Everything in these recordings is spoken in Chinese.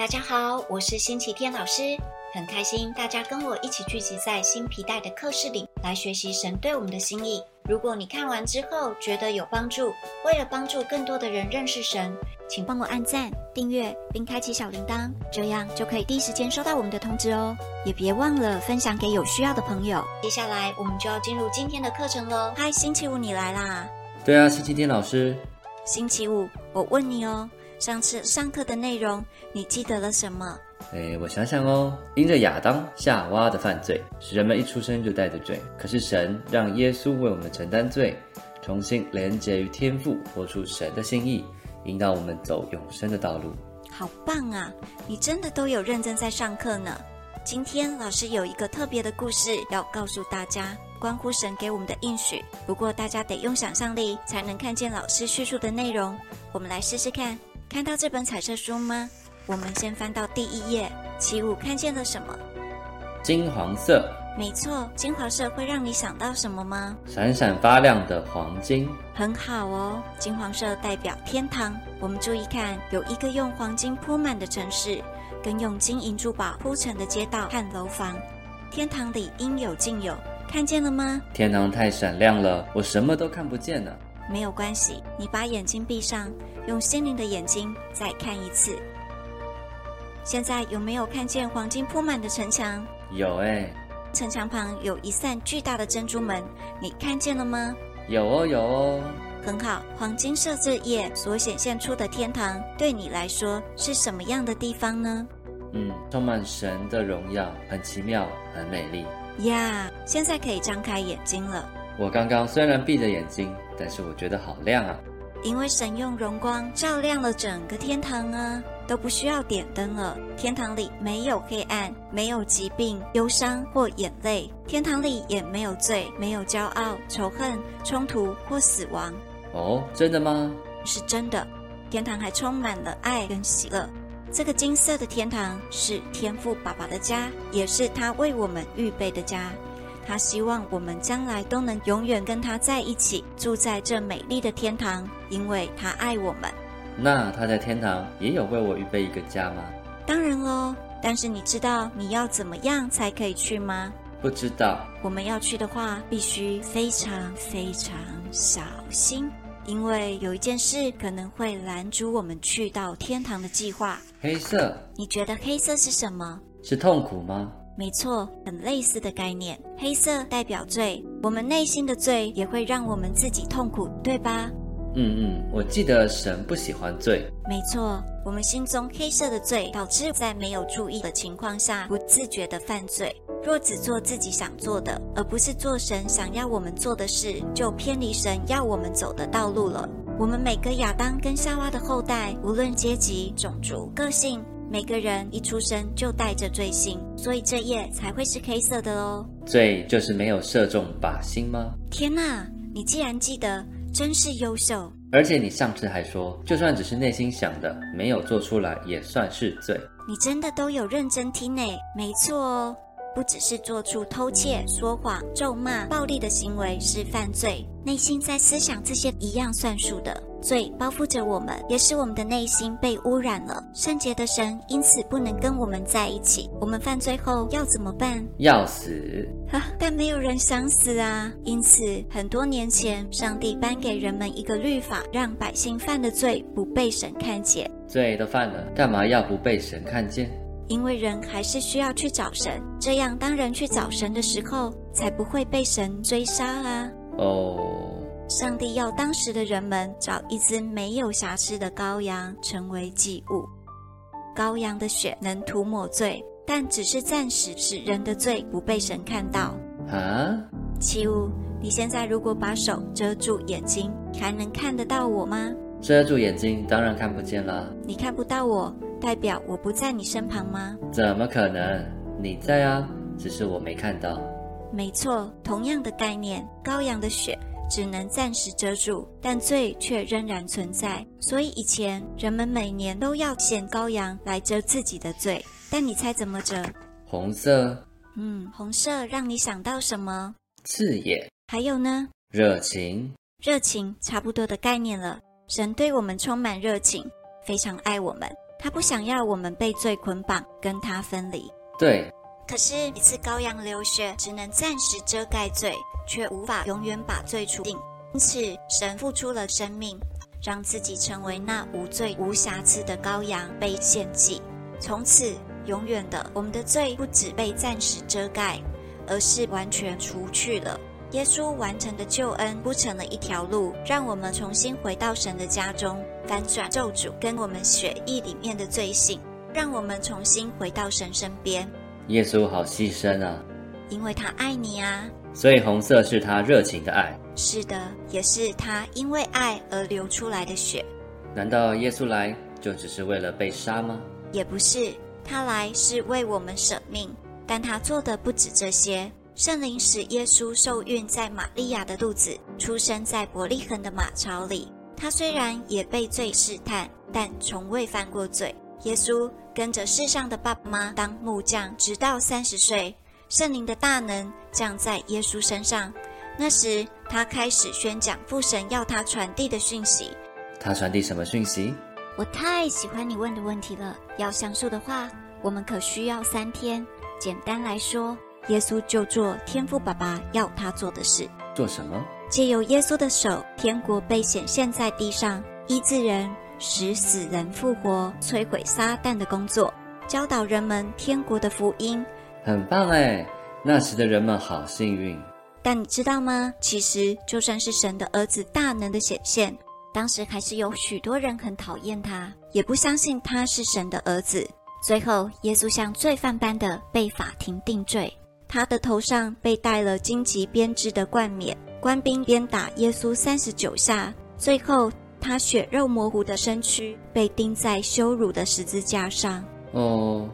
大家好，我是星期天老师，很开心大家跟我一起聚集在新皮带的课室里来学习神对我们的心意。如果你看完之后觉得有帮助，为了帮助更多的人认识神，请帮我按赞、订阅并开启小铃铛，这样就可以第一时间收到我们的通知哦。也别忘了分享给有需要的朋友。接下来我们就要进入今天的课程喽。嗨，星期五你来啦？对啊，星期天老师。星期五，我问你哦。上次上课的内容，你记得了什么？哎，我想想哦，因着亚当、夏娃的犯罪，使人们一出生就带着罪。可是神让耶稣为我们承担罪，重新连接于天父，活出神的心意，引导我们走永生的道路。好棒啊！你真的都有认真在上课呢。今天老师有一个特别的故事要告诉大家，关乎神给我们的应许。不过大家得用想象力才能看见老师叙述的内容。我们来试试看。看到这本彩色书吗？我们先翻到第一页。起舞看见了什么？金黄色。没错，金黄色会让你想到什么吗？闪闪发亮的黄金。很好哦，金黄色代表天堂。我们注意看，有一个用黄金铺满的城市，跟用金银珠宝铺成的街道和楼房。天堂里应有尽有，看见了吗？天堂太闪亮了，我什么都看不见了。没有关系，你把眼睛闭上，用心灵的眼睛再看一次。现在有没有看见黄金铺满的城墙？有哎。城墙旁有一扇巨大的珍珠门，你看见了吗？有哦，有哦。很好，黄金设置页所显现出的天堂，对你来说是什么样的地方呢？嗯，充满神的荣耀，很奇妙，很美丽。呀，现在可以张开眼睛了。我刚刚虽然闭着眼睛，但是我觉得好亮啊！因为神用荣光照亮了整个天堂啊，都不需要点灯了。天堂里没有黑暗，没有疾病、忧伤或眼泪，天堂里也没有罪，没有骄傲、仇恨、冲突或死亡。哦，真的吗？是真的。天堂还充满了爱跟喜乐。这个金色的天堂是天父爸爸的家，也是他为我们预备的家。他希望我们将来都能永远跟他在一起，住在这美丽的天堂，因为他爱我们。那他在天堂也有为我预备一个家吗？当然喽，但是你知道你要怎么样才可以去吗？不知道。我们要去的话，必须非常非常小心，因为有一件事可能会拦阻我们去到天堂的计划。黑色？你觉得黑色是什么？是痛苦吗？没错，很类似的概念。黑色代表罪，我们内心的罪也会让我们自己痛苦，对吧？嗯嗯，我记得神不喜欢罪。没错，我们心中黑色的罪，导致在没有注意的情况下，不自觉的犯罪。若只做自己想做的，而不是做神想要我们做的事，就偏离神要我们走的道路了。我们每个亚当跟夏娃的后代，无论阶级、种族、个性。每个人一出生就带着罪性，所以这夜才会是黑色的哦。罪就是没有射中靶心吗？天哪，你既然记得，真是优秀。而且你上次还说，就算只是内心想的，没有做出来也算是罪。你真的都有认真听呢？没错哦。不只是做出偷窃、说谎、咒骂、暴力的行为是犯罪，内心在思想这些一样算数的罪包覆着我们，也使我们的内心被污染了。圣洁的神因此不能跟我们在一起。我们犯罪后要怎么办？要死！哈，但没有人想死啊。因此，很多年前，上帝颁给人们一个律法，让百姓犯的罪不被神看见。罪都犯了，干嘛要不被神看见？因为人还是需要去找神，这样当人去找神的时候，才不会被神追杀啊。哦，上帝要当时的人们找一只没有瑕疵的羔羊成为祭物。羔羊的血能涂抹罪，但只是暂时使人的罪不被神看到。啊，七五，你现在如果把手遮住眼睛，还能看得到我吗？遮住眼睛，当然看不见了。你看不到我。代表我不在你身旁吗？怎么可能？你在啊，只是我没看到。没错，同样的概念，羔羊的血只能暂时遮住，但罪却仍然存在。所以以前人们每年都要献羔羊来遮自己的罪。但你猜怎么遮？红色。嗯，红色让你想到什么？刺眼。还有呢？热情。热情，差不多的概念了。神对我们充满热情，非常爱我们。他不想要我们被罪捆绑，跟他分离。对，可是，一次羔羊流血只能暂时遮盖罪，却无法永远把罪除尽。因此，神付出了生命，让自己成为那无罪无瑕疵的羔羊，被献祭。从此，永远的，我们的罪不只被暂时遮盖，而是完全除去了。耶稣完成的救恩铺成了一条路，让我们重新回到神的家中，翻转咒诅跟我们血液里面的罪性，让我们重新回到神身边。耶稣好牺牲啊！因为他爱你啊！所以红色是他热情的爱。是的，也是他因为爱而流出来的血。难道耶稣来就只是为了被杀吗？也不是，他来是为我们舍命，但他做的不止这些。圣灵使耶稣受孕在玛利亚的肚子，出生在伯利恒的马槽里。他虽然也被罪试探，但从未犯过罪。耶稣跟着世上的爸爸妈当木匠，直到三十岁。圣灵的大能降在耶稣身上，那时他开始宣讲父神要他传递的讯息。他传递什么讯息？我太喜欢你问的问题了。要详述的话，我们可需要三天。简单来说，耶稣就做天父爸爸要他做的事。做什么？借由耶稣的手，天国被显现在地上，医治人，使死人复活，摧毁撒旦的工作，教导人们天国的福音。很棒哎！那时的人们好幸运。但你知道吗？其实就算是神的儿子大能的显现，当时还是有许多人很讨厌他，也不相信他是神的儿子。最后，耶稣像罪犯般的被法庭定罪，他的头上被戴了荆棘编织的冠冕，官兵鞭打耶稣三十九下，最后他血肉模糊的身躯被钉在羞辱的十字架上。哦，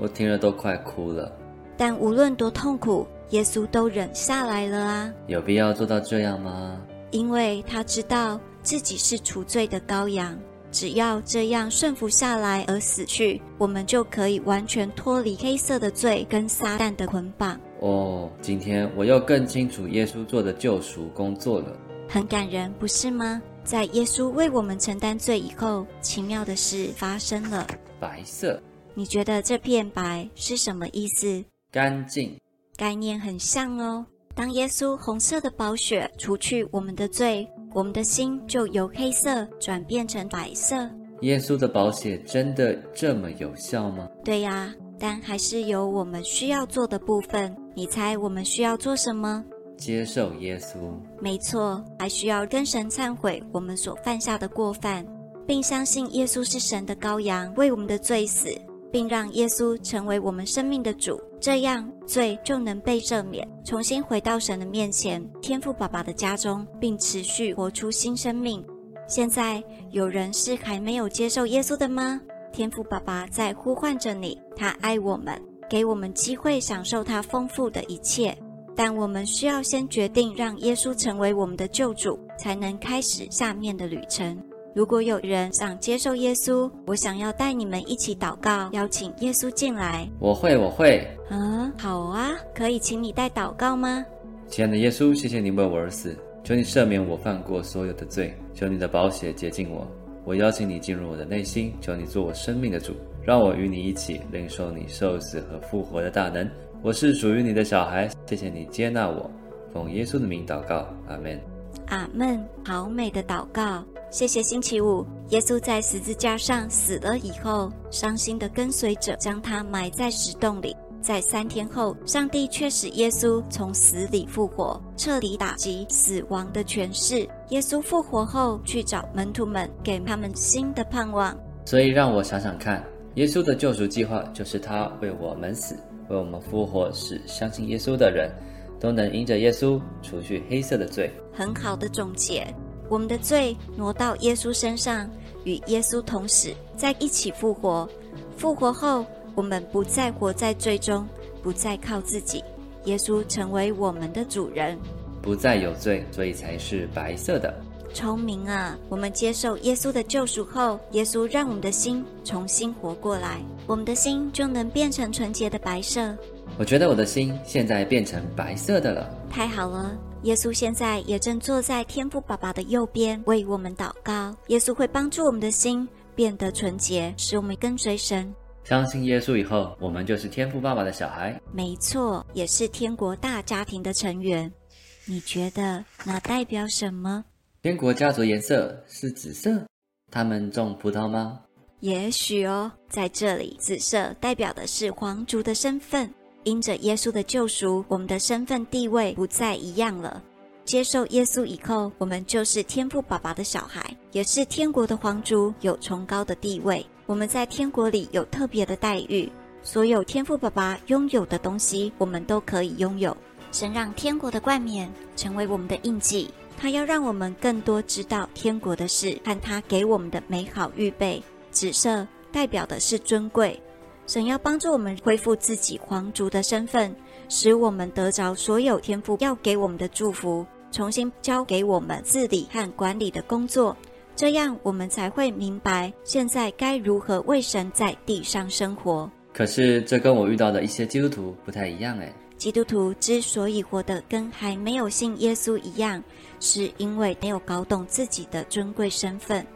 我听了都快哭了。但无论多痛苦，耶稣都忍下来了啊！有必要做到这样吗？因为他知道自己是除罪的羔羊，只要这样顺服下来而死去，我们就可以完全脱离黑色的罪跟撒旦的捆绑。哦，今天我又更清楚耶稣做的救赎工作了，很感人，不是吗？在耶稣为我们承担罪以后，奇妙的事发生了。白色，你觉得这片白是什么意思？干净，概念很像哦。当耶稣红色的宝血除去我们的罪，我们的心就由黑色转变成白色。耶稣的宝血真的这么有效吗？对呀，但还是有我们需要做的部分。你猜我们需要做什么？接受耶稣。没错，还需要跟神忏悔我们所犯下的过犯，并相信耶稣是神的羔羊，为我们的罪死。并让耶稣成为我们生命的主，这样罪就能被赦免，重新回到神的面前，天父爸爸的家中，并持续活出新生命。现在有人是还没有接受耶稣的吗？天父爸爸在呼唤着你，他爱我们，给我们机会享受他丰富的一切，但我们需要先决定让耶稣成为我们的救主，才能开始下面的旅程。如果有人想接受耶稣，我想要带你们一起祷告，邀请耶稣进来。我会，我会。嗯，好啊，可以请你带祷告吗？亲爱的耶稣，谢谢你为我而死，求你赦免我犯过所有的罪，求你的宝血洁净我。我邀请你进入我的内心，求你做我生命的主，让我与你一起领受你受死和复活的大能。我是属于你的小孩，谢谢你接纳我，奉耶稣的名祷告，阿门。阿门。好美的祷告。谢谢星期五，耶稣在十字架上死了以后，伤心的跟随者将他埋在石洞里。在三天后，上帝却使耶稣从死里复活，彻底打击死亡的权势。耶稣复活后，去找门徒们，给他们新的盼望。所以让我想想看，耶稣的救赎计划就是他为我们死，为我们复活，使相信耶稣的人都能因着耶稣除去黑色的罪。很好的总结。我们的罪挪到耶稣身上，与耶稣同死，在一起复活。复活后，我们不再活在罪中，不再靠自己。耶稣成为我们的主人，不再有罪，所以才是白色的。聪明啊！我们接受耶稣的救赎后，耶稣让我们的心重新活过来，我们的心就能变成纯洁的白色。我觉得我的心现在变成白色的了。太好了。耶稣现在也正坐在天父爸爸的右边，为我们祷告。耶稣会帮助我们的心变得纯洁，使我们跟随神。相信耶稣以后，我们就是天父爸爸的小孩。没错，也是天国大家庭的成员。你觉得那代表什么？天国家族颜色是紫色，他们种葡萄吗？也许哦，在这里，紫色代表的是皇族的身份。因着耶稣的救赎，我们的身份地位不再一样了。接受耶稣以后，我们就是天父爸爸的小孩，也是天国的皇族，有崇高的地位。我们在天国里有特别的待遇，所有天父爸爸拥有的东西，我们都可以拥有。神让天国的冠冕成为我们的印记，他要让我们更多知道天国的事看他给我们的美好预备。紫色代表的是尊贵。神要帮助我们恢复自己皇族的身份，使我们得着所有天赋要给我们的祝福，重新交给我们治理和管理的工作，这样我们才会明白现在该如何为神在地上生活。可是这跟我遇到的一些基督徒不太一样诶。基督徒之所以活得跟还没有信耶稣一样，是因为没有搞懂自己的尊贵身份。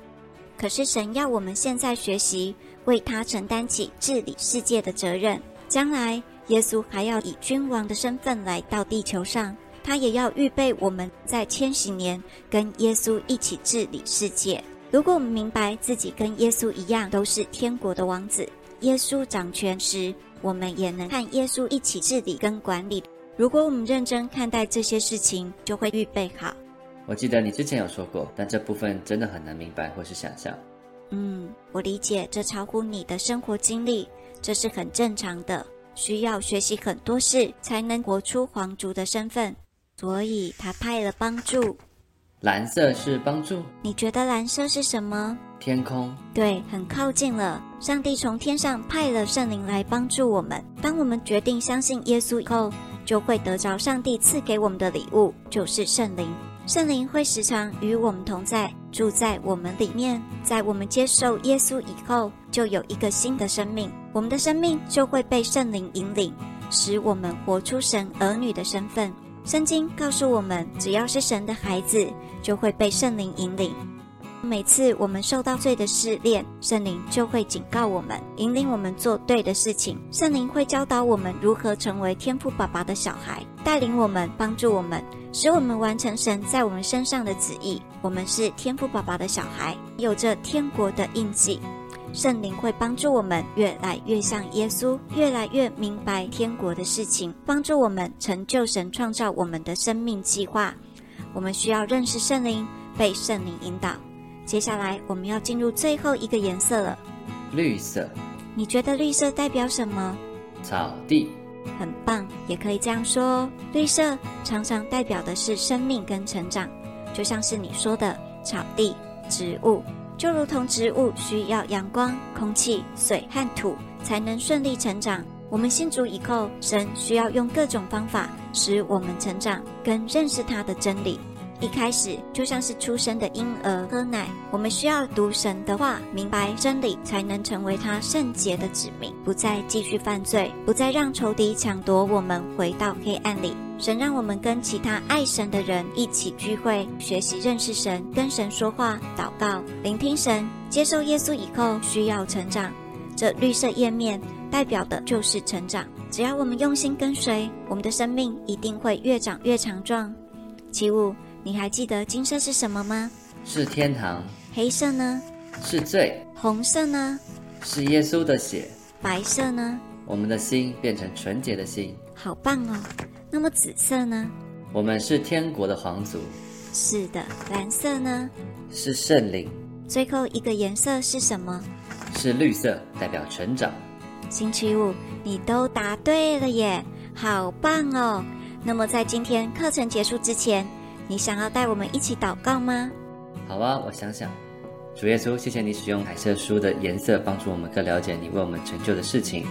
可是神要我们现在学习。为他承担起治理世界的责任。将来，耶稣还要以君王的身份来到地球上，他也要预备我们在千禧年跟耶稣一起治理世界。如果我们明白自己跟耶稣一样都是天国的王子，耶稣掌权时，我们也能和耶稣一起治理跟管理。如果我们认真看待这些事情，就会预备好。我记得你之前有说过，但这部分真的很难明白或是想象。嗯，我理解这超乎你的生活经历，这是很正常的。需要学习很多事才能活出皇族的身份，所以他派了帮助。蓝色是帮助，你觉得蓝色是什么？天空。对，很靠近了。上帝从天上派了圣灵来帮助我们。当我们决定相信耶稣以后，就会得着上帝赐给我们的礼物，就是圣灵。圣灵会时常与我们同在，住在我们里面。在我们接受耶稣以后，就有一个新的生命，我们的生命就会被圣灵引领，使我们活出神儿女的身份。圣经告诉我们，只要是神的孩子，就会被圣灵引领。每次我们受到罪的试炼，圣灵就会警告我们，引领我们做对的事情。圣灵会教导我们如何成为天赋爸爸的小孩，带领我们，帮助我们，使我们完成神在我们身上的旨意。我们是天赋爸爸的小孩，有着天国的印记。圣灵会帮助我们越来越像耶稣，越来越明白天国的事情，帮助我们成就神创造我们的生命计划。我们需要认识圣灵，被圣灵引导。接下来我们要进入最后一个颜色了，绿色。你觉得绿色代表什么？草地。很棒，也可以这样说。绿色常常代表的是生命跟成长，就像是你说的草地、植物，就如同植物需要阳光、空气、水和土才能顺利成长。我们信主以后，神需要用各种方法使我们成长，跟认识他的真理。一开始就像是出生的婴儿喝奶，我们需要读神的话，明白真理，才能成为他圣洁的子民，不再继续犯罪，不再让仇敌抢夺我们，回到黑暗里。神让我们跟其他爱神的人一起聚会，学习认识神，跟神说话、祷告、聆听神。接受耶稣以后，需要成长。这绿色页面代表的就是成长。只要我们用心跟随，我们的生命一定会越长越强壮。其五。你还记得金色是什么吗？是天堂。黑色呢？是罪。红色呢？是耶稣的血。白色呢？我们的心变成纯洁的心。好棒哦！那么紫色呢？我们是天国的皇族。是的。蓝色呢？是圣灵。最后一个颜色是什么？是绿色，代表成长。星期五，你都答对了耶！好棒哦！那么在今天课程结束之前。你想要带我们一起祷告吗？好啊，我想想。主耶稣，谢谢你使用彩色书的颜色，帮助我们更了解你为我们成就的事情，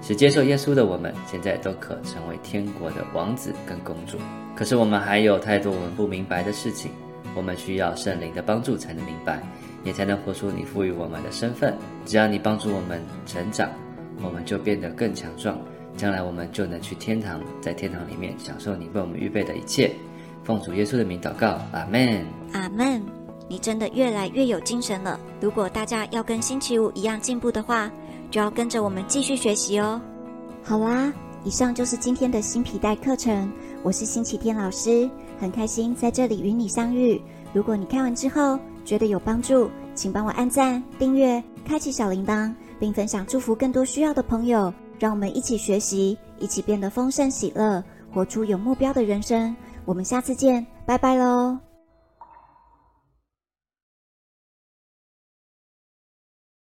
使接受耶稣的我们，现在都可成为天国的王子跟公主。可是我们还有太多我们不明白的事情，我们需要圣灵的帮助才能明白，也才能活出你赋予我们的身份。只要你帮助我们成长，我们就变得更强壮，将来我们就能去天堂，在天堂里面享受你为我们预备的一切。奉主耶稣的名祷告，阿门。阿门。你真的越来越有精神了。如果大家要跟星期五一样进步的话，就要跟着我们继续学习哦。好啦，以上就是今天的新皮带课程。我是星期天老师，很开心在这里与你相遇。如果你看完之后觉得有帮助，请帮我按赞、订阅、开启小铃铛，并分享祝福更多需要的朋友。让我们一起学习，一起变得丰盛喜乐，活出有目标的人生。我们下次见，拜拜喽。